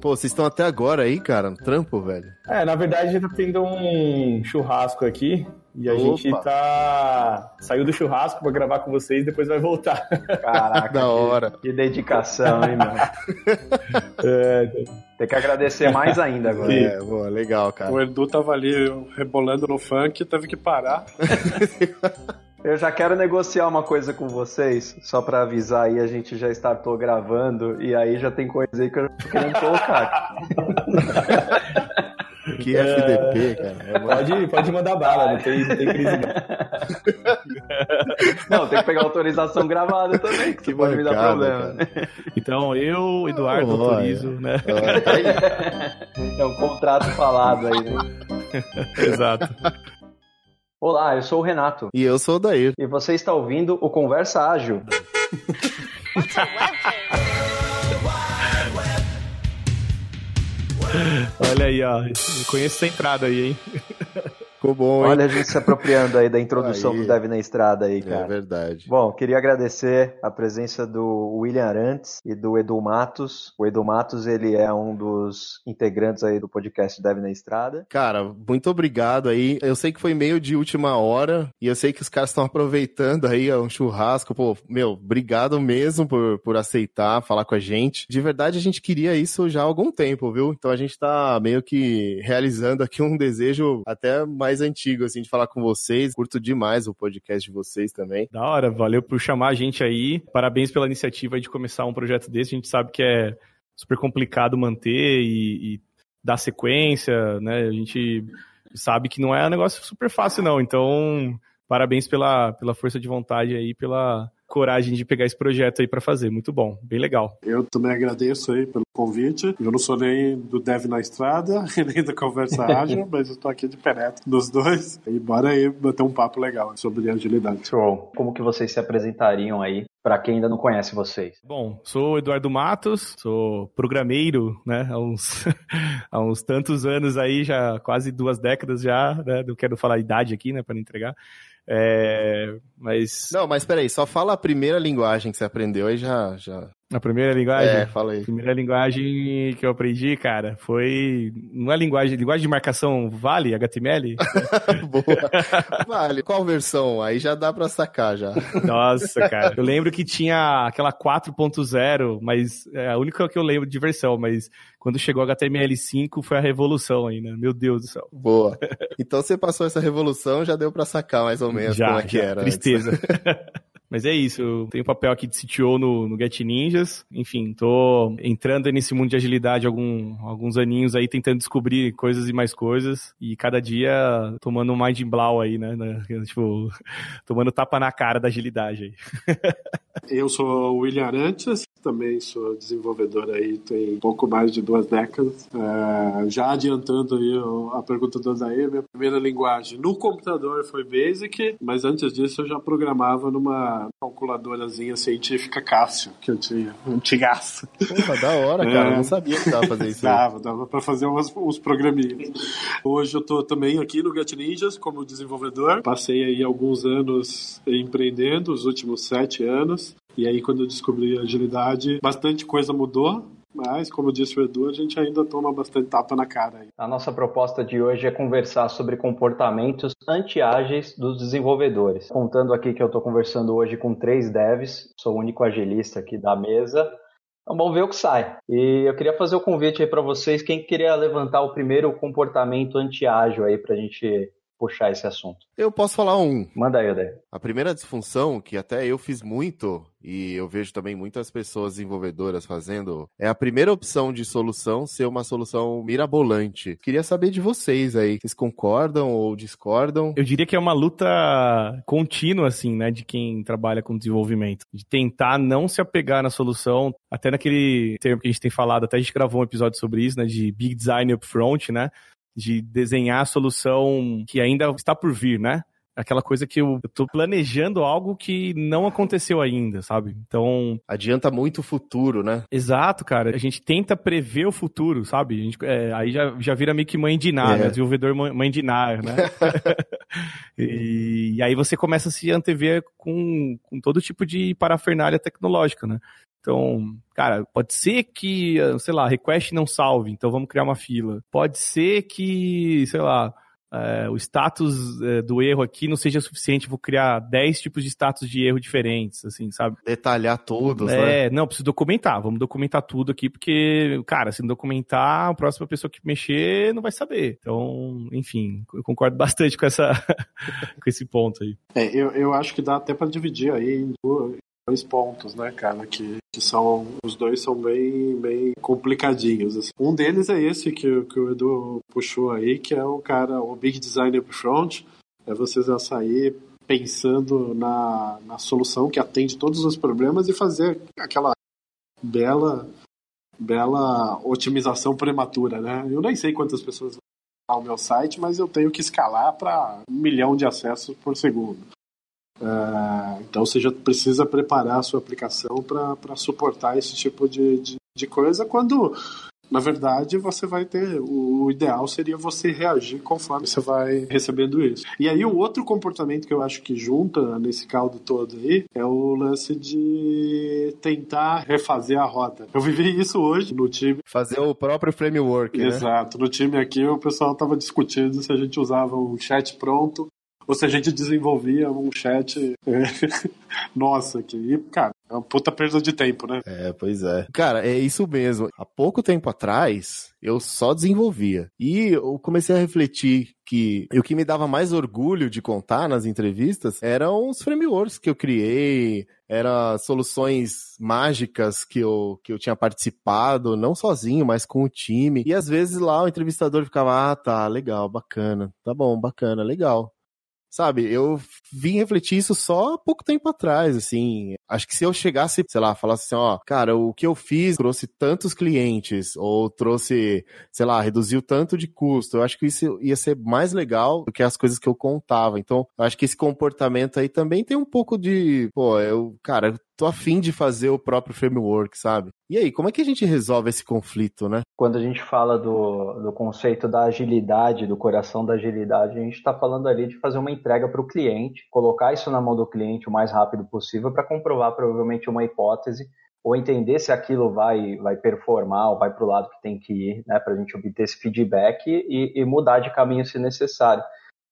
Pô, vocês estão até agora aí, cara, no trampo, velho? É, na verdade, a gente tá tendo um churrasco aqui. E a Opa. gente tá. Saiu do churrasco pra gravar com vocês e depois vai voltar. Caraca. da hora. Que, que dedicação, hein, mano? é, tem que agradecer mais ainda agora. É, boa, legal, cara. O Edu tava ali rebolando no funk, teve que parar. Eu já quero negociar uma coisa com vocês, só para avisar aí, a gente já startou gravando, e aí já tem coisa aí que eu tô querendo colocar. Que é, FDP, cara. É pode, pode mandar bala, não tem, não tem crise não. não, tem que pegar autorização gravada também, que, que pode me dar problema. Cara. Então eu, Eduardo, oh, autorizo, né? É um contrato falado aí, né? Exato. Olá, eu sou o Renato. E eu sou o Dair. E você está ouvindo o Conversa Ágil. Olha aí, ó. Conheço essa entrada aí, hein? Ficou bom, hein? Olha a gente se apropriando aí da introdução aí. do Dev na Estrada aí, é cara. É verdade. Bom, queria agradecer a presença do William Arantes e do Edu Matos. O Edu Matos, ele é um dos integrantes aí do podcast Dev na Estrada. Cara, muito obrigado aí. Eu sei que foi meio de última hora e eu sei que os caras estão aproveitando aí é um churrasco. Pô, meu, obrigado mesmo por, por aceitar falar com a gente. De verdade, a gente queria isso já há algum tempo, viu? Então a gente tá meio que realizando aqui um desejo até mais mais antigo, assim, de falar com vocês. Curto demais o podcast de vocês também. Da hora, valeu por chamar a gente aí. Parabéns pela iniciativa de começar um projeto desse. A gente sabe que é super complicado manter e, e dar sequência, né? A gente sabe que não é um negócio super fácil, não. Então, parabéns pela, pela força de vontade aí, pela coragem de pegar esse projeto aí para fazer. Muito bom, bem legal. Eu também agradeço aí pelo convite. Eu não sou nem do Dev na Estrada, nem da Conversa Ágil, mas eu estou aqui de perto dos dois. E bora aí bater um papo legal sobre agilidade. Show. Como que vocês se apresentariam aí para quem ainda não conhece vocês? Bom, sou Eduardo Matos, sou programeiro, né, há uns, há uns tantos anos aí, já quase duas décadas já, né, não quero falar a idade aqui, né, para não entregar, é, mas. Não, mas peraí, só fala a primeira linguagem que você aprendeu aí já. já... A primeira linguagem? É, fala aí. A primeira linguagem que eu aprendi, cara, foi. Não é linguagem, linguagem de marcação vale, HTML? Boa. Vale. Qual versão? Aí já dá pra sacar já. Nossa, cara. Eu lembro que tinha aquela 4.0, mas é a única que eu lembro de versão, mas quando chegou HTML5 foi a revolução né? Meu Deus do céu. Boa. Então você passou essa revolução, já deu pra sacar mais ou menos já, como é que já. era. Tristeza. Mas é isso, eu tenho papel aqui de CTO no, no Get Ninjas. Enfim, tô entrando nesse mundo de agilidade algum, alguns aninhos aí, tentando descobrir coisas e mais coisas. E cada dia tomando um mind blow aí, né? Tipo, tomando tapa na cara da agilidade aí. eu sou o William Arantes, também sou desenvolvedor aí tem pouco mais de duas décadas. É, já adiantando aí a pergunta do Zaire, minha primeira linguagem no computador foi Basic, mas antes disso eu já programava numa calculadorazinha científica Cássio que eu tinha, antigaço. Pô, da hora, cara. É. Eu não sabia que dava pra fazer isso. Dava, dava pra fazer uns, uns programinhas. Hoje eu tô também aqui no Get Ninjas como desenvolvedor. Passei aí alguns anos empreendendo, os últimos sete anos. E aí, quando eu descobri agilidade, bastante coisa mudou. Mas, como disse o Edu, a gente ainda toma bastante tapa na cara. Aí. A nossa proposta de hoje é conversar sobre comportamentos anti-ágeis dos desenvolvedores. Contando aqui que eu estou conversando hoje com três devs, sou o único agilista aqui da mesa. Então vamos ver o que sai. E eu queria fazer o convite aí para vocês, quem queria levantar o primeiro comportamento anti-ágil aí para a gente puxar esse assunto. Eu posso falar um. Manda aí, Odair. A primeira disfunção, que até eu fiz muito, e eu vejo também muitas pessoas desenvolvedoras fazendo, é a primeira opção de solução ser uma solução mirabolante. Queria saber de vocês aí, vocês concordam ou discordam? Eu diria que é uma luta contínua, assim, né, de quem trabalha com desenvolvimento. De tentar não se apegar na solução, até naquele termo que a gente tem falado, até a gente gravou um episódio sobre isso, né, de big design upfront, né, de desenhar a solução que ainda está por vir, né? Aquela coisa que eu, estou planejando algo que não aconteceu ainda, sabe? Então. Adianta muito o futuro, né? Exato, cara. A gente tenta prever o futuro, sabe? A gente, é, aí já, já vira meio que mãe de Ná, é. né? Desenvolvedor mãe de Ná, né? e, e, aí você começa a se antever com, com todo tipo de parafernália tecnológica, né? Então, cara, pode ser que, sei lá, request não salve, então vamos criar uma fila. Pode ser que, sei lá, é, o status é, do erro aqui não seja suficiente, vou criar 10 tipos de status de erro diferentes, assim, sabe? Detalhar todos, é, né? É, não, preciso documentar, vamos documentar tudo aqui, porque, cara, se não documentar, a próxima pessoa que mexer não vai saber. Então, enfim, eu concordo bastante com, essa, com esse ponto aí. É, eu, eu acho que dá até para dividir aí em dois pontos, né, cara, que, que são, os dois são bem, bem complicadinhos. Assim. Um deles é esse que, que o Edu puxou aí, que é o cara, o Big Design Upfront, é você já sair pensando na, na solução que atende todos os problemas e fazer aquela bela bela otimização prematura, né? Eu nem sei quantas pessoas vão ao meu site, mas eu tenho que escalar para um milhão de acessos por segundo. Uh, então você já precisa preparar a sua aplicação para suportar esse tipo de, de, de, coisa quando na verdade você vai ter o ideal seria você reagir conforme você vai recebendo isso e aí o outro comportamento que eu acho que junta nesse caldo todo aí é o lance de tentar refazer a rota eu vivi isso hoje no time fazer o próprio framework né? exato né? no time aqui o pessoal estava discutindo se a gente usava um chat pronto ou se a gente desenvolvia um chat é, nossa aqui. cara, é uma puta perda de tempo, né? É, pois é. Cara, é isso mesmo. Há pouco tempo atrás, eu só desenvolvia. E eu comecei a refletir que o que me dava mais orgulho de contar nas entrevistas eram os frameworks que eu criei, eram soluções mágicas que eu, que eu tinha participado, não sozinho, mas com o time. E às vezes lá o entrevistador ficava, ah, tá, legal, bacana, tá bom, bacana, legal. Sabe, eu vim refletir isso só há pouco tempo atrás, assim. Acho que se eu chegasse, sei lá, falasse assim, ó, cara, o que eu fiz trouxe tantos clientes, ou trouxe, sei lá, reduziu tanto de custo, eu acho que isso ia ser mais legal do que as coisas que eu contava. Então, eu acho que esse comportamento aí também tem um pouco de, pô, eu, cara, tô afim de fazer o próprio framework, sabe? E aí, como é que a gente resolve esse conflito, né? Quando a gente fala do, do conceito da agilidade, do coração da agilidade, a gente está falando ali de fazer uma entrega para o cliente, colocar isso na mão do cliente o mais rápido possível para comprovar provavelmente uma hipótese ou entender se aquilo vai, vai performar ou vai para o lado que tem que ir, né, para a gente obter esse feedback e, e, mudar de caminho se necessário.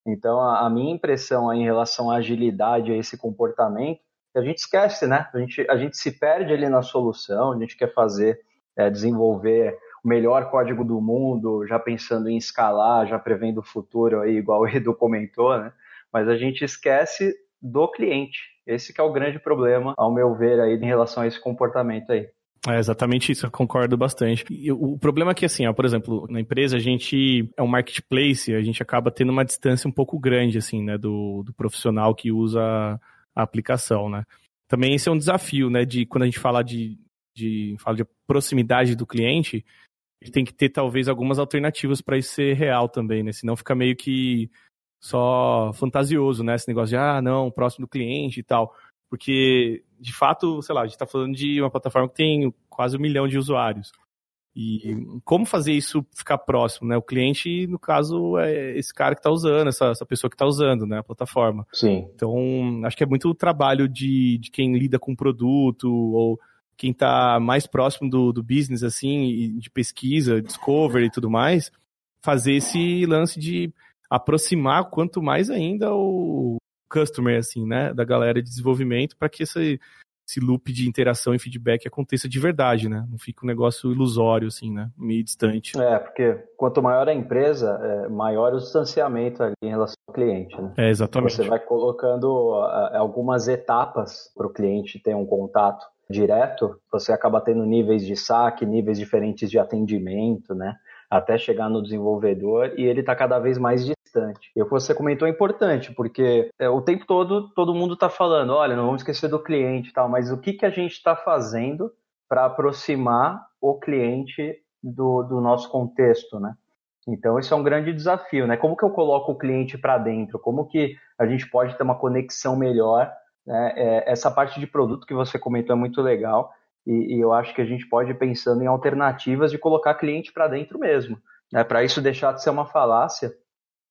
Então, a, minha impressão em relação à agilidade, a esse comportamento, a gente esquece, né? A gente, a gente se perde ali na solução, a gente quer fazer, é, desenvolver o melhor código do mundo, já pensando em escalar, já prevendo o futuro aí, igual o Edu comentou, né? Mas a gente esquece do cliente. Esse é o grande problema, ao meu ver, aí, em relação a esse comportamento aí. É exatamente isso, eu concordo bastante. E o problema é que, assim, ó, por exemplo, na empresa a gente é um marketplace, a gente acaba tendo uma distância um pouco grande, assim, né, do, do profissional que usa a aplicação, né? Também esse é um desafio, né? De quando a gente fala de, de, fala de proximidade do cliente, ele tem que ter talvez algumas alternativas para isso ser real também, né? Senão fica meio que só fantasioso, né? Esse negócio de, ah, não, próximo do cliente e tal. Porque, de fato, sei lá, a gente está falando de uma plataforma que tem quase um milhão de usuários. E como fazer isso ficar próximo, né? O cliente, no caso, é esse cara que está usando, essa, essa pessoa que está usando, né? A plataforma. Sim. Então, acho que é muito o trabalho de, de quem lida com o produto ou quem está mais próximo do, do business, assim, de pesquisa, discovery e tudo mais, fazer esse lance de aproximar quanto mais ainda o customer, assim, né? Da galera de desenvolvimento para que esse esse loop de interação e feedback aconteça de verdade, né? Não fica um negócio ilusório, assim, né? Meio distante. É, porque quanto maior a empresa, é, maior o distanciamento ali em relação ao cliente, né? É, exatamente. Você vai colocando algumas etapas para o cliente ter um contato direto, você acaba tendo níveis de saque, níveis diferentes de atendimento, né? Até chegar no desenvolvedor e ele está cada vez mais distante. E o que você comentou é importante, porque é, o tempo todo todo mundo está falando, olha, não vamos esquecer do cliente e tal, mas o que, que a gente está fazendo para aproximar o cliente do, do nosso contexto, né? Então, isso é um grande desafio, né? Como que eu coloco o cliente para dentro? Como que a gente pode ter uma conexão melhor? Né? É, essa parte de produto que você comentou é muito legal e, e, eu acho que a gente pode ir pensando em alternativas de colocar cliente para dentro mesmo, né? Para isso deixar de ser uma falácia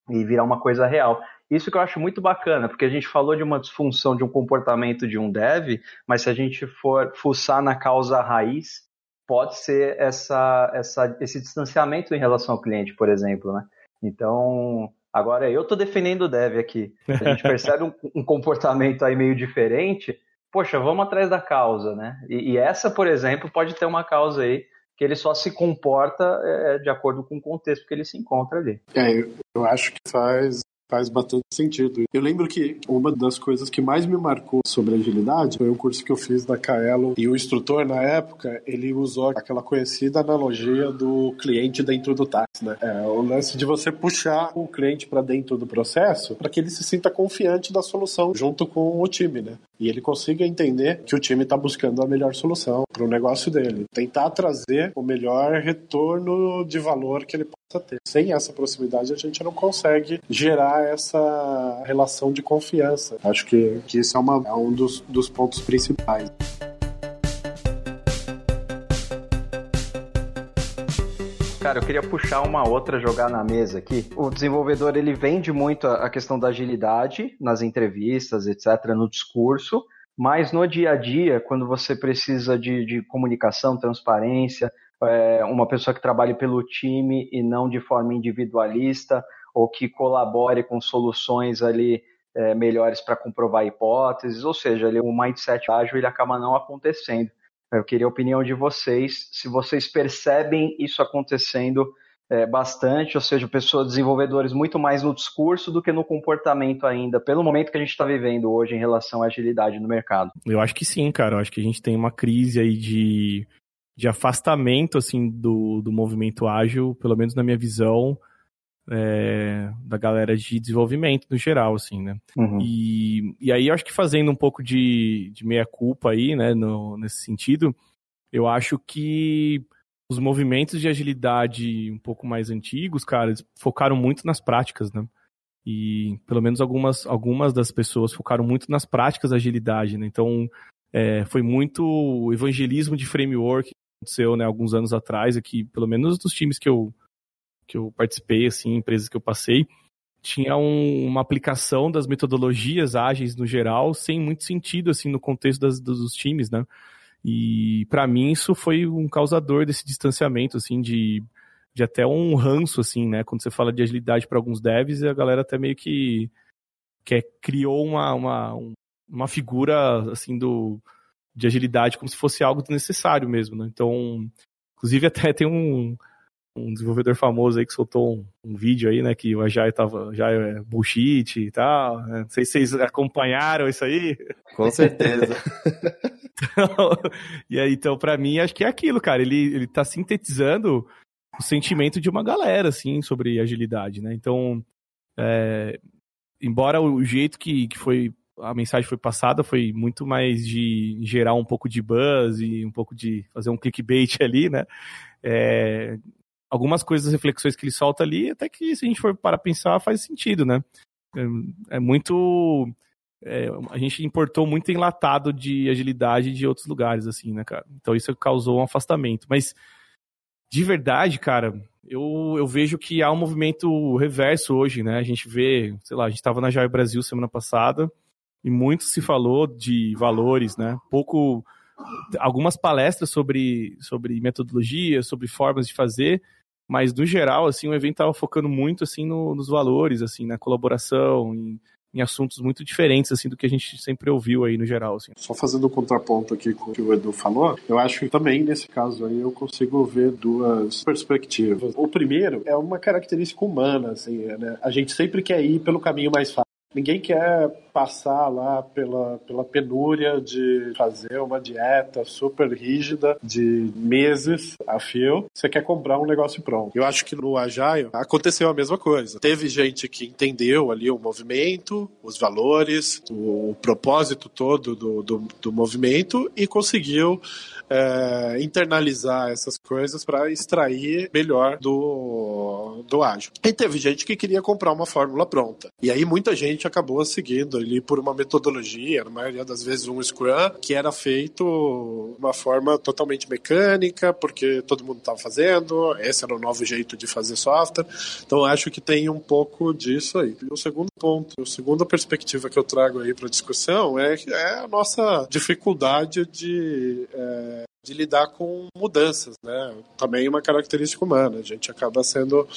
e virar uma coisa real. Isso que eu acho muito bacana, porque a gente falou de uma disfunção de um comportamento de um dev, mas se a gente for fuçar na causa raiz, pode ser essa, essa, esse distanciamento em relação ao cliente, por exemplo, né? Então, agora eu estou defendendo o dev aqui. A gente percebe um, um, comportamento aí meio diferente, poxa, vamos atrás da causa, né? E, e, essa, por exemplo, pode ter uma causa aí que ele só se comporta é, de acordo com o contexto que ele se encontra ali. É, eu acho que faz Faz bastante sentido. Eu lembro que uma das coisas que mais me marcou sobre agilidade foi um curso que eu fiz da Kaelo e o instrutor na época ele usou aquela conhecida analogia do cliente dentro do táxi, né? É o lance de você puxar o cliente para dentro do processo para que ele se sinta confiante da solução junto com o time, né? E ele consiga entender que o time está buscando a melhor solução para o negócio dele. Tentar trazer o melhor retorno de valor que ele possa ter. Sem essa proximidade, a gente não consegue gerar essa relação de confiança. Acho que, que isso é, uma, é um dos, dos pontos principais. Cara, eu queria puxar uma outra, jogar na mesa aqui. O desenvolvedor, ele vende muito a questão da agilidade nas entrevistas, etc., no discurso, mas no dia a dia, quando você precisa de, de comunicação, transparência, é, uma pessoa que trabalhe pelo time e não de forma individualista, ou que colabore com soluções ali é, melhores para comprovar hipóteses, ou seja, o mindset ágil ele acaba não acontecendo. Eu queria a opinião de vocês, se vocês percebem isso acontecendo é, bastante, ou seja, pessoas, desenvolvedores muito mais no discurso do que no comportamento ainda, pelo momento que a gente está vivendo hoje em relação à agilidade no mercado. Eu acho que sim, cara. Eu acho que a gente tem uma crise aí de, de afastamento assim do, do movimento ágil, pelo menos na minha visão é, da galera de desenvolvimento no geral, assim, né? Uhum. E, e aí eu acho que fazendo um pouco de, de meia-culpa aí, né, no, nesse sentido, eu acho que os movimentos de agilidade um pouco mais antigos, cara, eles focaram muito nas práticas, né? E pelo menos algumas, algumas das pessoas focaram muito nas práticas da agilidade, né? Então, é, foi muito evangelismo de framework que aconteceu, né, alguns anos atrás aqui, pelo menos dos times que eu, que eu participei, assim, empresas que eu passei, tinha um, uma aplicação das metodologias ágeis no geral, sem muito sentido, assim, no contexto das, dos times, né? E para mim isso foi um causador desse distanciamento, assim, de, de até um ranço, assim, né? Quando você fala de agilidade para alguns devs, a galera até meio que, que é, criou uma, uma, uma figura, assim, do, de agilidade como se fosse algo desnecessário mesmo, né? Então, inclusive até tem um, um desenvolvedor famoso aí que soltou um, um, vídeo aí, né, que o Agile tava, já é bullshit e tal. Né? Não sei se vocês acompanharam isso aí. Com certeza. então, e aí, então, para mim, acho que é aquilo, cara. Ele, ele tá sintetizando o sentimento de uma galera, assim, sobre agilidade, né? Então, é, embora o jeito que, que foi a mensagem foi passada foi muito mais de gerar um pouco de buzz e um pouco de fazer um clickbait ali, né? É, algumas coisas, reflexões que ele solta ali, até que se a gente for para pensar, faz sentido, né? É, é muito. É, a gente importou muito enlatado de agilidade de outros lugares, assim, né, cara? Então isso causou um afastamento. Mas, de verdade, cara, eu, eu vejo que há um movimento reverso hoje, né? A gente vê, sei lá, a gente estava na Jair Brasil semana passada e muito se falou de valores, né? Pouco algumas palestras sobre, sobre metodologia, sobre formas de fazer, mas no geral, assim, o evento estava focando muito, assim, no, nos valores, assim, na colaboração, em, em, assuntos muito diferentes, assim, do que a gente sempre ouviu aí no geral, assim. Só fazendo um contraponto aqui com o que o Edu falou, eu acho que também nesse caso aí eu consigo ver duas perspectivas. O primeiro é uma característica humana, assim, né? A gente sempre quer ir pelo caminho mais fácil. Ninguém quer passar lá pela, pela penúria de fazer uma dieta super rígida de meses a fio. Você quer comprar um negócio pronto. Eu acho que no Agile aconteceu a mesma coisa. Teve gente que entendeu ali o movimento, os valores, o, o propósito todo do, do, do movimento e conseguiu é, internalizar essas coisas para extrair melhor do do, ágil. E teve gente que queria comprar uma fórmula pronta. E aí muita gente acabou seguindo ali por uma metodologia, na maioria das vezes um Scrum, que era feito de uma forma totalmente mecânica, porque todo mundo estava fazendo, esse era o novo jeito de fazer software. Então acho que tem um pouco disso aí. E o segundo ponto, a segunda perspectiva que eu trago aí para a discussão é, é a nossa dificuldade de é, de lidar com mudanças, né? Também uma característica humana. A gente acaba sendo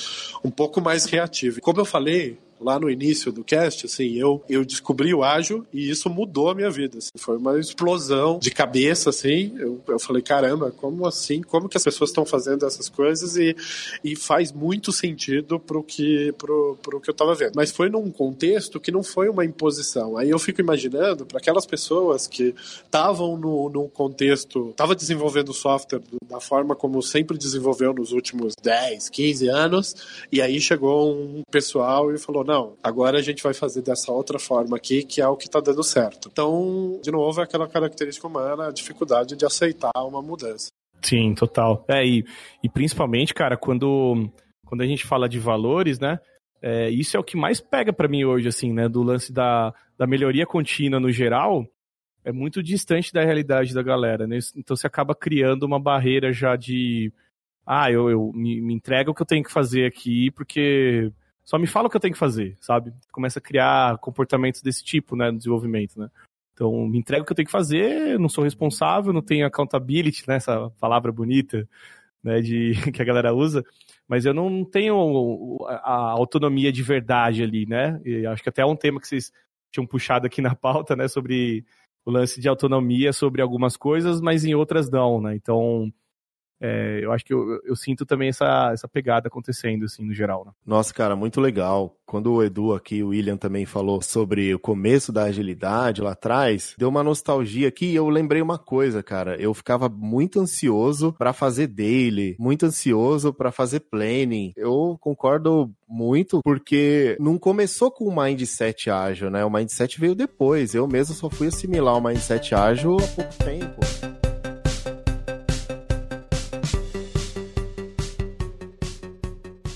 um pouco mais reativo. Como eu falei, lá no início do cast, assim, eu, eu descobri o ágil e isso mudou a minha vida. Assim, foi uma explosão de cabeça, assim. Eu, eu falei, caramba, como assim? Como que as pessoas estão fazendo essas coisas? E, e faz muito sentido pro que, pro, pro que eu estava vendo. Mas foi num contexto que não foi uma imposição. Aí eu fico imaginando para aquelas pessoas que estavam no, no contexto, estava desenvolvendo software da forma como sempre desenvolveu nos últimos 10, 15 anos, e aí chegou um pessoal e falou, não, agora a gente vai fazer dessa outra forma aqui, que é o que está dando certo. Então, de novo, é aquela característica humana, a dificuldade de aceitar uma mudança. Sim, total. É, e, e principalmente, cara, quando, quando a gente fala de valores, né? É, isso é o que mais pega para mim hoje, assim, né? Do lance da, da melhoria contínua no geral, é muito distante da realidade da galera, né? Então você acaba criando uma barreira já de. Ah, eu, eu me, me entrega o que eu tenho que fazer aqui, porque só me fala o que eu tenho que fazer, sabe? Começa a criar comportamentos desse tipo, né, no desenvolvimento, né? Então, me entrega o que eu tenho que fazer, não sou responsável, não tenho accountability, né, essa palavra bonita, né, de, que a galera usa, mas eu não tenho a autonomia de verdade ali, né? E acho que até é um tema que vocês tinham puxado aqui na pauta, né, sobre o lance de autonomia sobre algumas coisas, mas em outras não, né? Então, é, eu acho que eu, eu, sinto também essa, essa pegada acontecendo, assim, no geral. Né? Nossa, cara, muito legal. Quando o Edu aqui, o William também falou sobre o começo da agilidade lá atrás, deu uma nostalgia aqui e eu lembrei uma coisa, cara. Eu ficava muito ansioso para fazer daily, muito ansioso para fazer planning. Eu concordo muito porque não começou com o mindset ágil, né? O mindset veio depois. Eu mesmo só fui assimilar o mindset ágil há pouco tempo.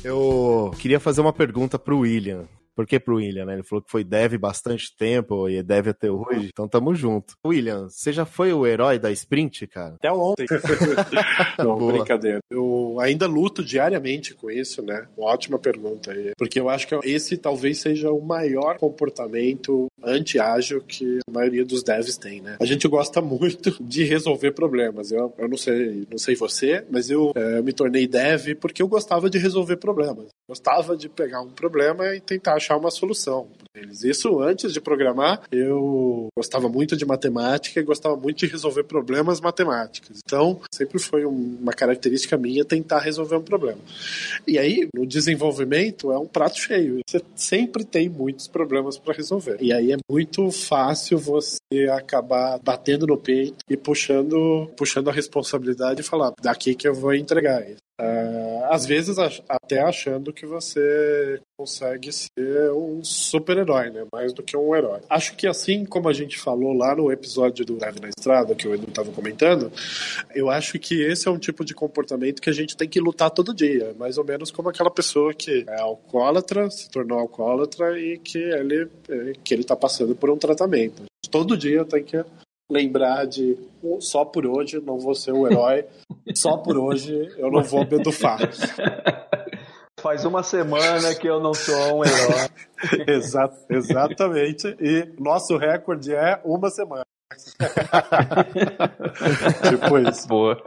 Eu queria fazer uma pergunta pro William. Por que pro William, né? Ele falou que foi dev bastante tempo e é dev até hoje, então tamo junto. William, você já foi o herói da sprint, cara? Até ontem. Não, brincadeira. Eu ainda luto diariamente com isso, né? Uma ótima pergunta aí. Porque eu acho que esse talvez seja o maior comportamento anti-ágil que a maioria dos devs tem, né? A gente gosta muito de resolver problemas. Eu, eu não sei, não sei você, mas eu é, me tornei dev porque eu gostava de resolver problemas. Gostava de pegar um problema e tentar achar uma solução para eles. Isso antes de programar, eu gostava muito de matemática e gostava muito de resolver problemas matemáticos. Então, sempre foi uma característica minha tentar resolver um problema. E aí, no desenvolvimento, é um prato cheio. Você sempre tem muitos problemas para resolver. E aí é muito fácil você acabar batendo no peito e puxando, puxando a responsabilidade e falar: daqui que eu vou entregar isso. Uh, às vezes até achando que você consegue ser um super-herói, né? Mais do que um herói. Acho que assim como a gente falou lá no episódio do Live na Estrada, que o Edu estava comentando, eu acho que esse é um tipo de comportamento que a gente tem que lutar todo dia. Mais ou menos como aquela pessoa que é alcoólatra, se tornou alcoólatra e que ele, que ele tá passando por um tratamento. Todo dia tem que lembrar de só por hoje não vou ser o herói, só por hoje eu não vou bedufar. Faz uma semana que eu não sou um herói. Exa exatamente. E nosso recorde é uma semana. tipo isso. Boa.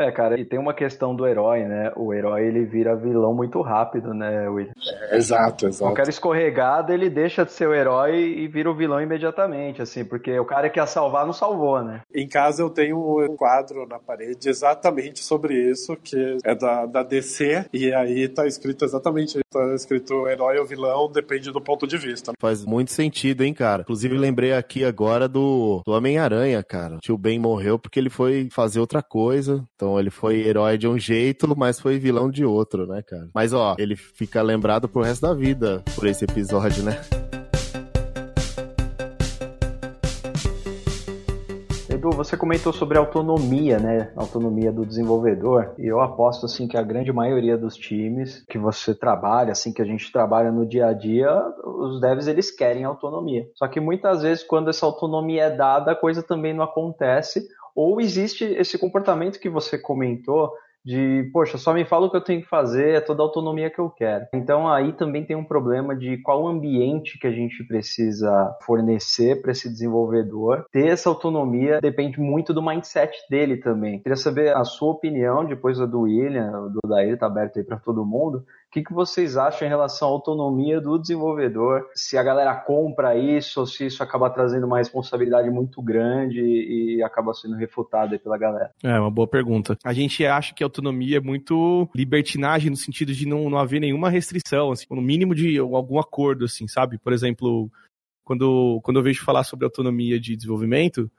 É, cara, e tem uma questão do herói, né? O herói ele vira vilão muito rápido, né, William? É, exato, exato. Qualquer escorregada ele deixa de ser o herói e vira o vilão imediatamente, assim, porque o cara que ia salvar não salvou, né? Em casa eu tenho um quadro na parede exatamente sobre isso, que é da, da DC, e aí tá escrito exatamente tá escrito herói ou vilão, depende do ponto de vista. Faz muito sentido, hein, cara? Inclusive lembrei aqui agora do, do Homem-Aranha, cara. O tio Ben morreu porque ele foi fazer outra coisa, então ele foi herói de um jeito, mas foi vilão de outro, né, cara? Mas ó, ele fica lembrado pro resto da vida por esse episódio, né? Edu, você comentou sobre autonomia, né? Autonomia do desenvolvedor. E eu aposto assim que a grande maioria dos times que você trabalha, assim que a gente trabalha no dia a dia, os devs eles querem autonomia. Só que muitas vezes quando essa autonomia é dada, a coisa também não acontece ou existe esse comportamento que você comentou de, poxa, só me fala o que eu tenho que fazer, é toda a autonomia que eu quero. Então aí também tem um problema de qual ambiente que a gente precisa fornecer para esse desenvolvedor. Ter essa autonomia depende muito do mindset dele também. Queria saber a sua opinião, depois a do William, do Daí tá aberto aí para todo mundo, o que, que vocês acham em relação à autonomia do desenvolvedor? Se a galera compra isso ou se isso acaba trazendo uma responsabilidade muito grande e acaba sendo refutada pela galera? É, uma boa pergunta. A gente acha que autonomia é muito libertinagem no sentido de não, não haver nenhuma restrição, assim, no mínimo de algum acordo, assim, sabe? Por exemplo, quando, quando eu vejo falar sobre autonomia de desenvolvimento,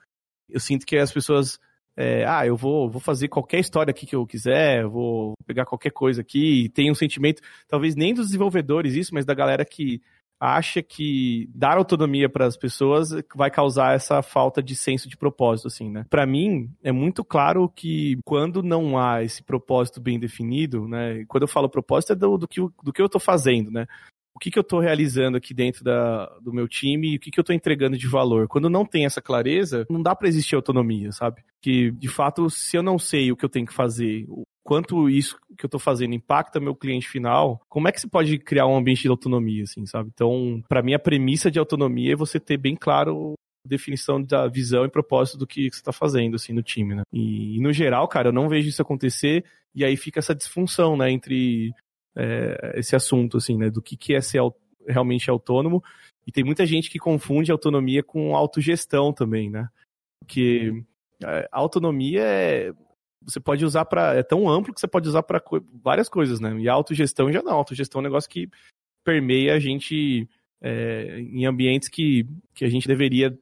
eu sinto que as pessoas é, ah, eu vou, vou fazer qualquer história aqui que eu quiser, vou pegar qualquer coisa aqui, e tem um sentimento, talvez nem dos desenvolvedores isso, mas da galera que acha que dar autonomia para as pessoas vai causar essa falta de senso de propósito, assim, né? Para mim, é muito claro que quando não há esse propósito bem definido, né? Quando eu falo propósito é do, do, que, do que eu estou fazendo, né? O que, que eu estou realizando aqui dentro da, do meu time e o que, que eu estou entregando de valor. Quando não tem essa clareza, não dá para existir autonomia, sabe? Que, de fato, se eu não sei o que eu tenho que fazer, o quanto isso que eu estou fazendo impacta meu cliente final, como é que você pode criar um ambiente de autonomia, assim, sabe? Então, para mim, a premissa de autonomia é você ter bem claro a definição da visão e propósito do que você está fazendo, assim, no time, né? E, e, no geral, cara, eu não vejo isso acontecer e aí fica essa disfunção, né, entre é, esse assunto, assim, né? Do que, que é ser realmente autônomo. E tem muita gente que confunde autonomia com autogestão também, né? Porque é, autonomia é. Você pode usar para. É tão amplo que você pode usar para co várias coisas, né? E a autogestão já não. Autogestão é um negócio que permeia a gente é, em ambientes que, que a gente deveria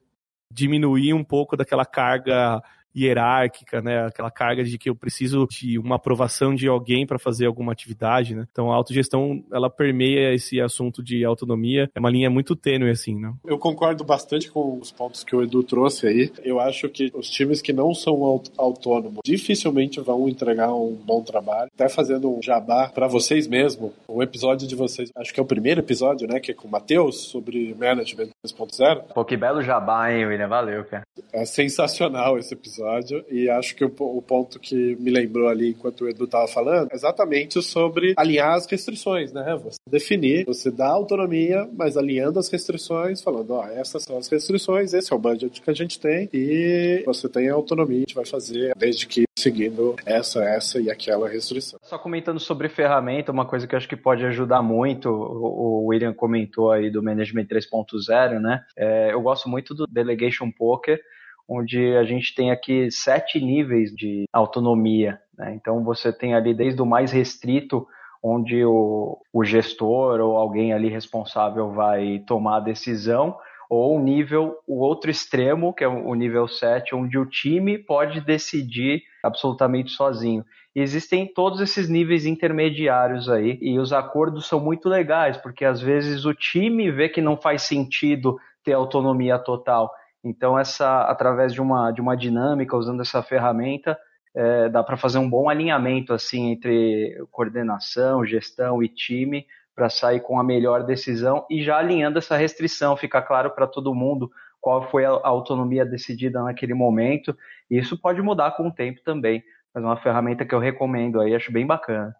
diminuir um pouco daquela carga hierárquica, né? Aquela carga de que eu preciso de uma aprovação de alguém para fazer alguma atividade, né? Então a autogestão, ela permeia esse assunto de autonomia. É uma linha muito tênue, assim, né? Eu concordo bastante com os pontos que o Edu trouxe aí. Eu acho que os times que não são autônomos dificilmente vão entregar um bom trabalho. Até fazendo um jabá para vocês mesmo, o episódio de vocês, acho que é o primeiro episódio, né? Que é com o Matheus, sobre Management 2.0. Pô, que belo jabá, hein, William? Valeu, cara. É sensacional esse episódio episódio e acho que o, o ponto que me lembrou ali enquanto o Edu estava falando é exatamente sobre alinhar as restrições, né? Você definir, você dá autonomia, mas alinhando as restrições, falando, ó, essas são as restrições, esse é o budget que a gente tem e você tem a autonomia, a gente vai fazer desde que seguindo essa, essa e aquela restrição. Só comentando sobre ferramenta, uma coisa que eu acho que pode ajudar muito, o William comentou aí do Management 3.0, né? É, eu gosto muito do Delegation Poker, onde a gente tem aqui sete níveis de autonomia. Né? Então você tem ali desde o mais restrito, onde o, o gestor ou alguém ali responsável vai tomar a decisão, ou o nível, o outro extremo, que é o nível 7, onde o time pode decidir absolutamente sozinho. E existem todos esses níveis intermediários aí, e os acordos são muito legais, porque às vezes o time vê que não faz sentido ter autonomia total, então, essa, através de uma, de uma dinâmica, usando essa ferramenta, é, dá para fazer um bom alinhamento assim entre coordenação, gestão e time para sair com a melhor decisão e já alinhando essa restrição, fica claro para todo mundo qual foi a autonomia decidida naquele momento. E isso pode mudar com o tempo também, mas é uma ferramenta que eu recomendo aí, acho bem bacana.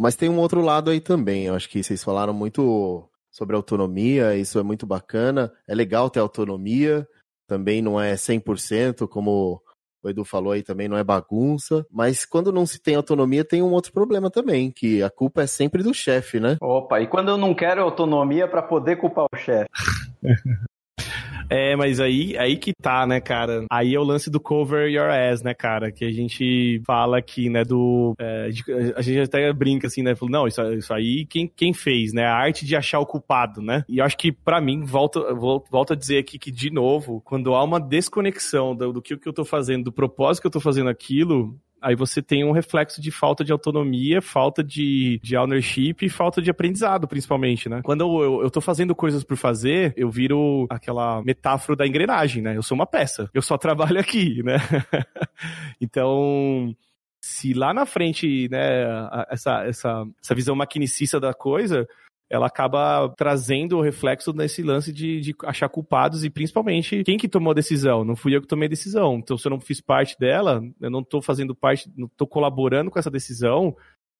Mas tem um outro lado aí também, eu acho que vocês falaram muito sobre autonomia, isso é muito bacana, é legal ter autonomia, também não é 100%, como o Edu falou aí também, não é bagunça. Mas quando não se tem autonomia, tem um outro problema também, que a culpa é sempre do chefe, né? Opa, e quando eu não quero autonomia para poder culpar o chefe? É, mas aí, aí que tá, né, cara? Aí é o lance do cover your ass, né, cara? Que a gente fala aqui, né, do... É, a gente até brinca assim, né? Falou, não, isso, isso aí quem, quem fez, né? A arte de achar o culpado, né? E eu acho que, para mim, volta, volta a dizer aqui que, de novo, quando há uma desconexão do, do que, que eu tô fazendo, do propósito que eu tô fazendo aquilo, aí você tem um reflexo de falta de autonomia, falta de, de ownership e falta de aprendizado, principalmente, né? Quando eu, eu, eu tô fazendo coisas por fazer, eu viro aquela metáfora da engrenagem, né? Eu sou uma peça, eu só trabalho aqui, né? então, se lá na frente, né, essa, essa, essa visão maquinicista da coisa, ela acaba trazendo o reflexo nesse lance de, de, achar culpados e principalmente quem que tomou a decisão. Não fui eu que tomei a decisão. Então, se eu não fiz parte dela, eu não estou fazendo parte, não estou colaborando com essa decisão,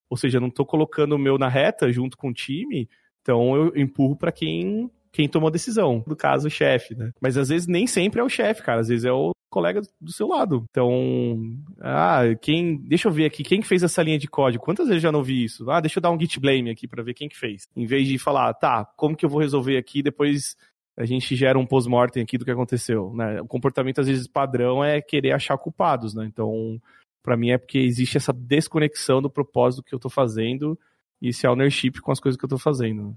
ou seja, não estou colocando o meu na reta junto com o time, então eu empurro para quem quem tomou a decisão, no caso o chefe, né? Mas às vezes nem sempre é o chefe, cara, às vezes é o colega do seu lado. Então, ah, quem, deixa eu ver aqui, quem fez essa linha de código? Quantas vezes já não vi isso? Ah, deixa eu dar um git blame aqui para ver quem que fez. Em vez de falar, tá, como que eu vou resolver aqui depois a gente gera um post-mortem aqui do que aconteceu, né? O comportamento às vezes padrão é querer achar culpados, né? Então, para mim é porque existe essa desconexão do propósito que eu tô fazendo e esse ownership com as coisas que eu tô fazendo.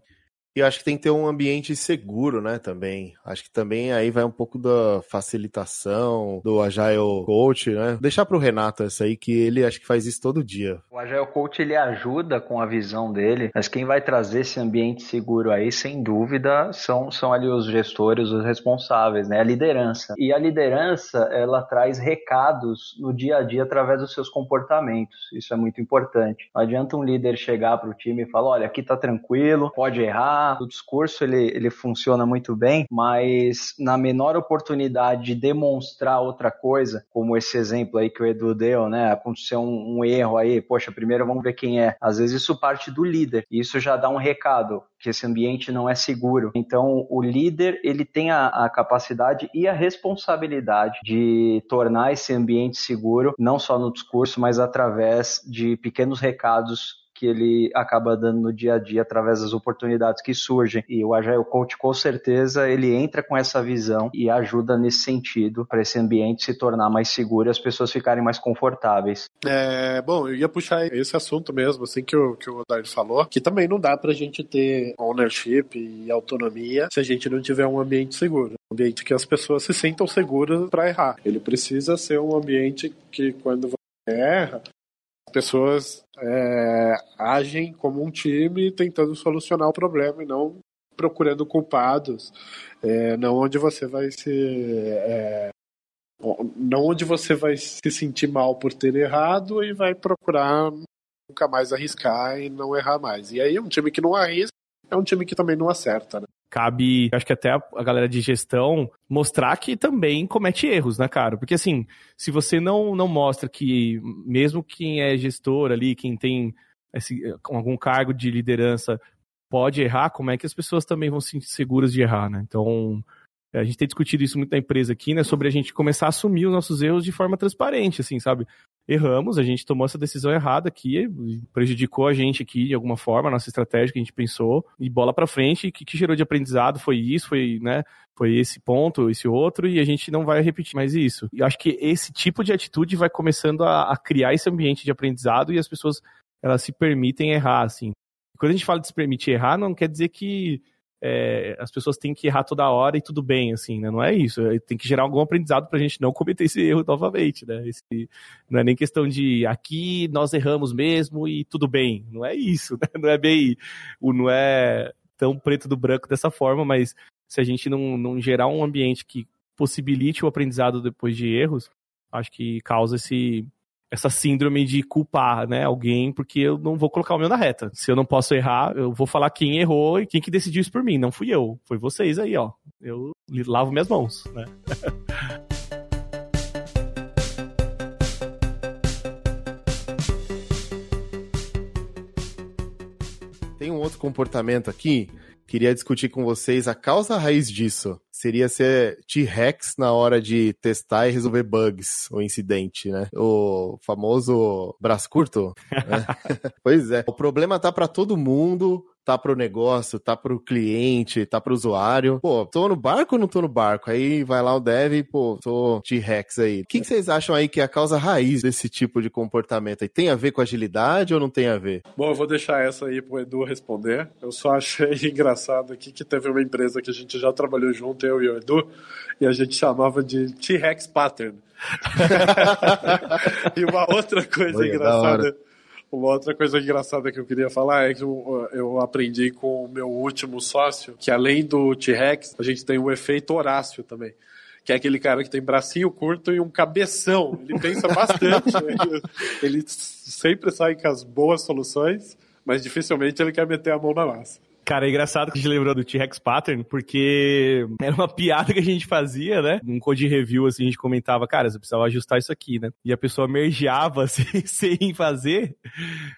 E acho que tem que ter um ambiente seguro, né, também. Acho que também aí vai um pouco da facilitação do Agile Coach, né? Deixar pro Renato essa aí, que ele acho que faz isso todo dia. O Agile Coach, ele ajuda com a visão dele, mas quem vai trazer esse ambiente seguro aí, sem dúvida, são, são ali os gestores, os responsáveis, né? A liderança. E a liderança, ela traz recados no dia a dia através dos seus comportamentos. Isso é muito importante. Não adianta um líder chegar pro time e falar, olha, aqui tá tranquilo, pode errar, o discurso ele, ele funciona muito bem, mas na menor oportunidade de demonstrar outra coisa, como esse exemplo aí que o Edu deu, né? Aconteceu um, um erro aí, poxa, primeiro vamos ver quem é. Às vezes isso parte do líder, e isso já dá um recado que esse ambiente não é seguro. Então, o líder ele tem a, a, capacidade e a responsabilidade de tornar esse ambiente seguro, não só no discurso, mas através de pequenos recados que ele acaba dando no dia a dia através das oportunidades que surgem. E o Agile Coach, com certeza, ele entra com essa visão e ajuda nesse sentido para esse ambiente se tornar mais seguro e as pessoas ficarem mais confortáveis. É, bom, eu ia puxar esse assunto mesmo, assim que o, que o Odair falou, que também não dá para a gente ter ownership e autonomia se a gente não tiver um ambiente seguro. Um ambiente que as pessoas se sintam seguras para errar. Ele precisa ser um ambiente que, quando você erra, pessoas é, agem como um time tentando solucionar o problema e não procurando culpados, é, não onde você vai se é, não onde você vai se sentir mal por ter errado e vai procurar nunca mais arriscar e não errar mais. E aí um time que não arrisca é um time que também não acerta, né? Cabe, acho que até a, galera de gestão mostrar que também comete erros, né, cara? Porque assim, se você não, não mostra que mesmo quem é gestor ali, quem tem esse, algum cargo de liderança pode errar, como é que as pessoas também vão se sentir seguras de errar, né? Então, a gente tem discutido isso muito na empresa aqui, né? Sobre a gente começar a assumir os nossos erros de forma transparente, assim, sabe? erramos, a gente tomou essa decisão errada aqui, prejudicou a gente aqui de alguma forma, a nossa estratégia que a gente pensou, e bola para frente, o que, que gerou de aprendizado foi isso, foi, né, foi esse ponto, esse outro, e a gente não vai repetir mais isso. E acho que esse tipo de atitude vai começando a, a criar esse ambiente de aprendizado e as pessoas, elas se permitem errar, assim. Quando a gente fala de se permitir errar, não quer dizer que é, as pessoas têm que errar toda hora e tudo bem, assim, né? Não é isso. É, tem que gerar algum aprendizado para a gente não cometer esse erro novamente, né? Esse, não é nem questão de aqui nós erramos mesmo e tudo bem. Não é isso, né? Não é bem. Não é tão preto do branco dessa forma, mas se a gente não, não gerar um ambiente que possibilite o aprendizado depois de erros, acho que causa esse, essa síndrome de culpar, né, alguém, porque eu não vou colocar o meu na reta. Se eu não posso errar, eu vou falar quem errou e quem que decidiu isso por mim. Não fui eu, foi vocês aí, ó. Eu lavo minhas mãos, né? Tem um outro comportamento aqui, queria discutir com vocês a causa raiz disso seria ser T-Rex na hora de testar e resolver bugs ou incidente, né? O famoso braço curto. Né? pois é. O problema tá para todo mundo, tá pro negócio, tá pro cliente, tá pro usuário. Pô, tô no barco ou não tô no barco? Aí vai lá o dev, pô, tô T-Rex aí. O que, vocês acham aí que é a causa raiz desse tipo de comportamento? Tem a ver com agilidade ou não tem a ver? Bom, eu vou deixar essa aí pro Edu responder. Eu só achei engraçado aqui que teve uma empresa que a gente já trabalhou junto, eu e o Edu, e a gente chamava de T-Rex Pattern. e uma outra coisa Olha, engraçada. Uma outra coisa engraçada que eu queria falar é que eu, eu aprendi com o meu último sócio que além do T-Rex, a gente tem o efeito Horácio também que é aquele cara que tem bracinho curto e um cabeção. Ele pensa bastante, ele, ele, sempre sai com as boas soluções, mas dificilmente ele quer meter a mão na massa. Cara, é engraçado que a gente lembrou do T-Rex Pattern, porque era uma piada que a gente fazia, né? Num code review, assim, a gente comentava, cara, você precisava ajustar isso aqui, né? E a pessoa mergeava assim, sem fazer,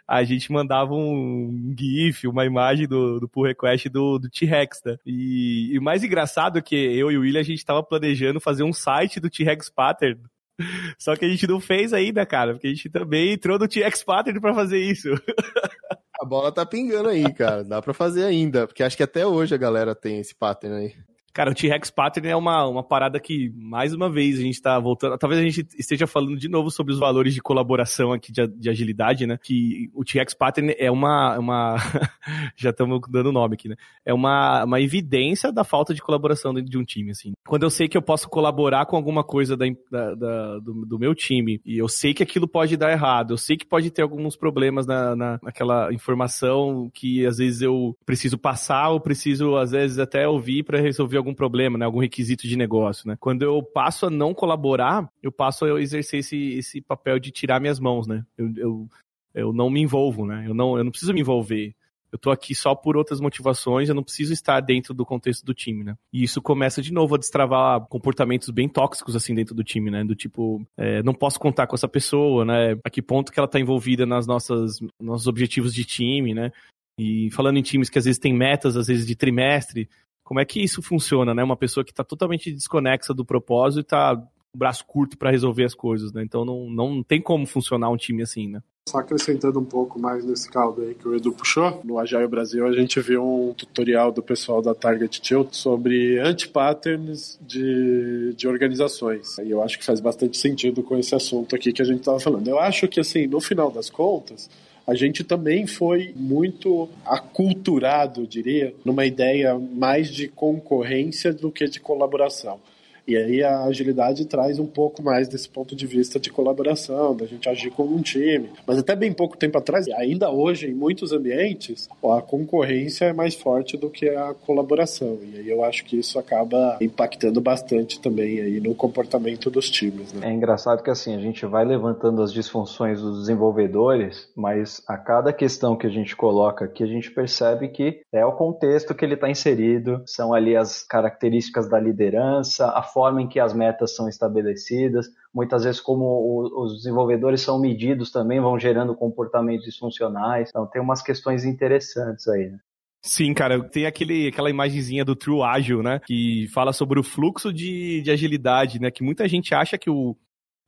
a gente mandava um GIF, uma imagem do, do pull request do, do T-Rex, né? E, e o mais engraçado é que eu e o William, a gente tava planejando fazer um site do T-Rex Pattern só que a gente não fez ainda, cara, porque a gente também entrou no TX Pattern pra fazer isso. A bola tá pingando aí, cara. Dá pra fazer ainda, porque acho que até hoje a galera tem esse pattern aí. Cara, o T-Rex Pattern é uma, uma parada que, mais uma vez, a gente tá voltando. Talvez a gente esteja falando de novo sobre os valores de colaboração aqui de, de agilidade, né? Que o T-Rex Pattern é uma. uma já estamos dando nome aqui, né? É uma, uma evidência da falta de colaboração dentro de um time, assim. Quando eu sei que eu posso colaborar com alguma coisa da, da, da do, do, meu time, e eu sei que aquilo pode dar errado, eu sei que pode ter alguns problemas na, na, naquela informação que às vezes eu preciso passar ou preciso, às vezes, até ouvir para resolver algum problema, né? Algum requisito de negócio, né? Quando eu passo a não colaborar, eu passo a exercer esse, esse papel de tirar minhas mãos, né? Eu, eu, eu não me envolvo, né? Eu não, eu não preciso me envolver. Eu tô aqui só por outras motivações, eu não preciso estar dentro do contexto do time, né? E isso começa de novo a destravar comportamentos bem tóxicos, assim, dentro do time, né? Do tipo, é, não posso contar com essa pessoa, né? A que ponto que ela tá envolvida nas nossas, nossos objetivos de time, né? E falando em times que às vezes tem metas, às vezes de trimestre, como é que isso funciona, né? Uma pessoa que está totalmente desconexa do propósito e está braço curto para resolver as coisas, né? Então não, não tem como funcionar um time assim, né? Só acrescentando um pouco mais nesse caldo aí que o Edu puxou, no Agile Brasil a gente viu um tutorial do pessoal da Target Tilt sobre anti-patterns de, de organizações. E eu acho que faz bastante sentido com esse assunto aqui que a gente estava falando. Eu acho que, assim, no final das contas, a gente também foi muito aculturado, diria, numa ideia mais de concorrência do que de colaboração. E aí a agilidade traz um pouco mais desse ponto de vista de colaboração, da gente agir como um time. Mas até bem pouco tempo atrás, ainda hoje, em muitos ambientes, a concorrência é mais forte do que a colaboração. E aí eu acho que isso acaba impactando bastante também aí no comportamento dos times. Né? É engraçado que assim, a gente vai levantando as disfunções dos desenvolvedores, mas a cada questão que a gente coloca aqui, a gente percebe que é o contexto que ele está inserido, são ali as características da liderança, a forma em que as metas são estabelecidas, muitas vezes como os desenvolvedores são medidos também vão gerando comportamentos disfuncionais. Então tem umas questões interessantes aí, né? Sim, cara, tem aquele, aquela imagenzinha do True Agile, né? Que fala sobre o fluxo de, de agilidade, né? Que muita gente acha que o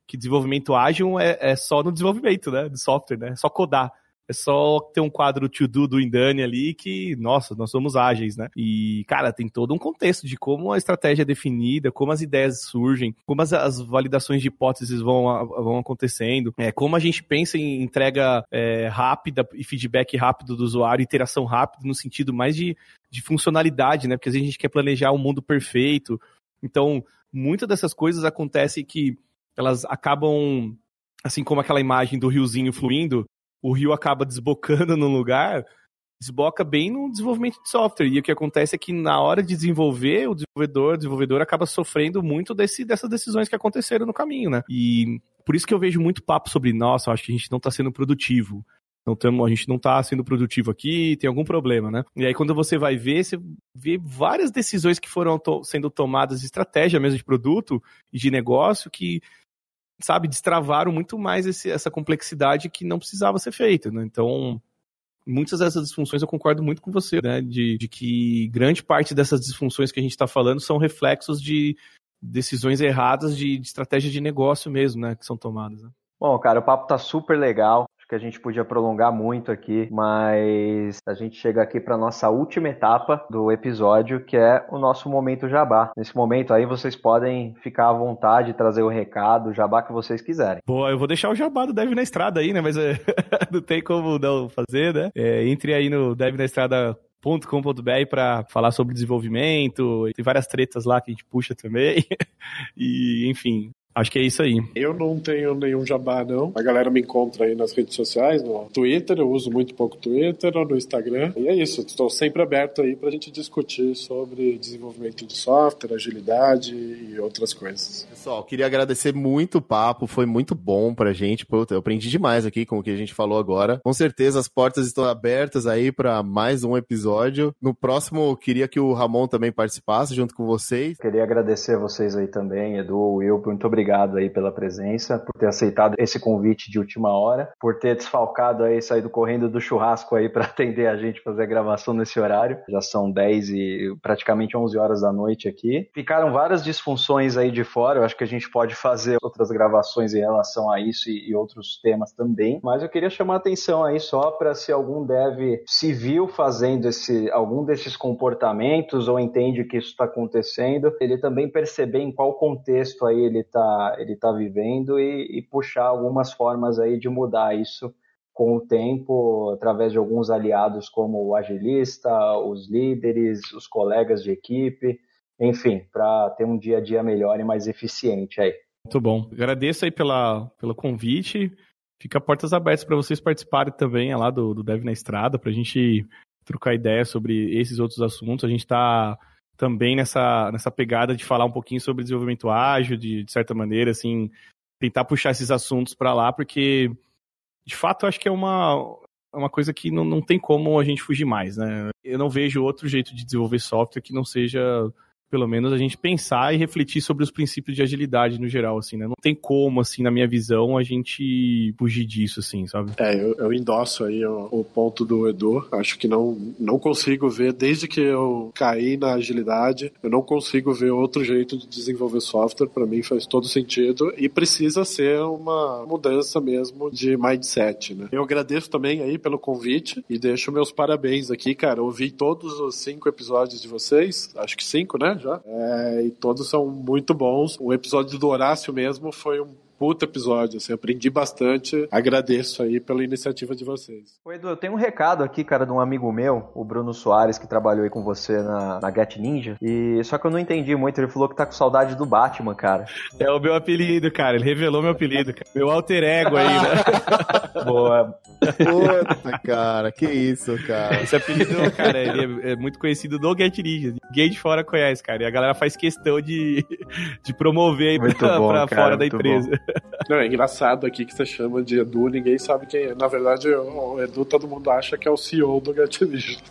que desenvolvimento ágil é, é só no desenvolvimento, né? Do software, né? É só codar. É só ter um quadro to do do Indani ali que, nossa, nós somos ágeis, né? E, cara, tem todo um contexto de como a estratégia é definida, como as ideias surgem, como as, as validações de hipóteses vão, vão acontecendo, é, como a gente pensa em entrega é, rápida e feedback rápido do usuário, interação rápida, no sentido mais de, de funcionalidade, né? Porque às vezes a gente quer planejar um mundo perfeito. Então, muitas dessas coisas acontecem que elas acabam assim como aquela imagem do riozinho fluindo, o rio acaba desbocando num lugar, desboca bem no desenvolvimento de software. E o que acontece é que na hora de desenvolver, o desenvolvedor, o desenvolvedor acaba sofrendo muito desse, dessas decisões que aconteceram no caminho, né? E por isso que eu vejo muito papo sobre, nossa, acho que a gente não está sendo produtivo. Não tamo, a gente não está sendo produtivo aqui, tem algum problema, né? E aí quando você vai ver, você vê várias decisões que foram to sendo tomadas estratégia mesmo de produto e de negócio que sabe, destravaram muito mais esse, essa complexidade que não precisava ser feita, né? Então, muitas dessas disfunções eu concordo muito com você, né? De, de que grande parte dessas disfunções que a gente está falando são reflexos de decisões erradas de, de, estratégia de negócio mesmo, né? Que são tomadas. Né? Bom, cara, o papo tá super legal. Acho que a gente podia prolongar muito aqui, mas a gente chega aqui para nossa última etapa do episódio, que é o nosso momento jabá. Nesse momento aí vocês podem ficar à vontade, trazer o recado, o jabá que vocês quiserem. Boa, eu vou deixar o jabá do Dev na Estrada aí, né? Mas é, não tem como não fazer, né? É, entre aí no Dev na Estrada .com.br para falar sobre desenvolvimento. Tem várias tretas lá que a gente puxa também. e, enfim, Acho que é isso aí. Eu não tenho nenhum jabá, não. A galera me encontra aí nas redes sociais, no Twitter, eu uso muito pouco Twitter, no Instagram. E é isso, estou sempre aberto aí pra gente discutir sobre desenvolvimento de software, agilidade e outras coisas. Pessoal, queria agradecer muito o papo, foi muito bom pra gente. Pô, eu aprendi demais aqui com o que a gente falou agora. Com certeza as portas estão abertas aí para mais um episódio. No próximo, queria que o Ramon também participasse junto com vocês. Queria agradecer a vocês aí também, Edu, Will, muito obrigado obrigado aí pela presença, por ter aceitado esse convite de última hora, por ter desfalcado aí, saído correndo do churrasco aí para atender a gente fazer a gravação nesse horário. Já são 10 e praticamente 11 horas da noite aqui. Ficaram várias disfunções aí de fora, eu acho que a gente pode fazer outras gravações em relação a isso e, outros temas também, mas eu queria chamar a atenção aí só para se algum dev se viu fazendo esse, algum desses comportamentos ou entende que isso está acontecendo, ele também perceber em qual contexto aí ele está ele tá vivendo e, e puxar algumas formas aí de mudar isso com o tempo, através de alguns aliados como o agilista, os líderes, os colegas de equipe, enfim, para ter um dia a dia melhor e mais eficiente aí. Muito bom. Agradeço aí pela, pelo convite. Fica portas abertas para vocês participarem também é lá do, do Dev na Estrada, para a gente trocar ideia sobre esses outros assuntos. A gente está também nessa, nessa pegada de falar um pouquinho sobre desenvolvimento ágil, de, de certa maneira, assim, tentar puxar esses assuntos para lá, porque de fato eu acho que é uma, uma coisa que não, não tem como a gente fugir mais, né? Eu não vejo outro jeito de desenvolver software que não seja pelo menos a gente pensar e refletir sobre os princípios de agilidade no geral, assim, né? Não tem como, assim, na minha visão, a gente fugir disso, assim, sabe? É, eu, eu endosso aí o, o, ponto do Edu. Acho que não, não consigo ver, desde que eu caí na agilidade, eu não consigo ver outro jeito de desenvolver software. Para mim faz todo sentido e precisa ser uma mudança mesmo de mindset, né? Eu agradeço também aí pelo convite e deixo meus parabéns aqui, cara. Ouvi todos os cinco episódios de vocês, acho que cinco, né? Já. É, e todos são muito bons. O episódio do Horácio mesmo foi um puta episódio, assim, aprendi bastante. Agradeço aí pela iniciativa de vocês. Ô Edu, eu tenho um recado aqui, cara, de um amigo meu, o Bruno Soares, que trabalhou aí com você na, na Get Ninja. E só que eu não entendi muito, ele falou que tá com saudade do Batman, cara. É o meu apelido, cara. Ele revelou meu apelido, cara. Meu alter ego aí, né? Boa. Puta, cara, que isso, cara. Esse apelido, cara, ele é, é muito conhecido do Get Ninja. Ninguém de fora conhece, cara. E a galera faz questão de, de promover aí pra, bom, pra cara, fora da empresa. Bom. Não, é engraçado aqui que você chama de Edu, ninguém sabe quem é. Na verdade, o Edu todo mundo acha que é o CEO do Gatilista.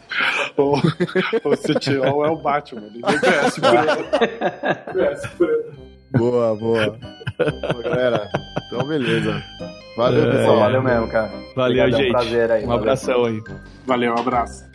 o, o CTO é o Batmano. Ninguém conhece por ele. conhece por ele. Boa, boa. Pô, galera, então beleza. Valeu, é, pessoal. Valeu mesmo, cara. Valeu, Obrigado, gente. É um prazer aí. Um abração aí. Valeu, um abraço.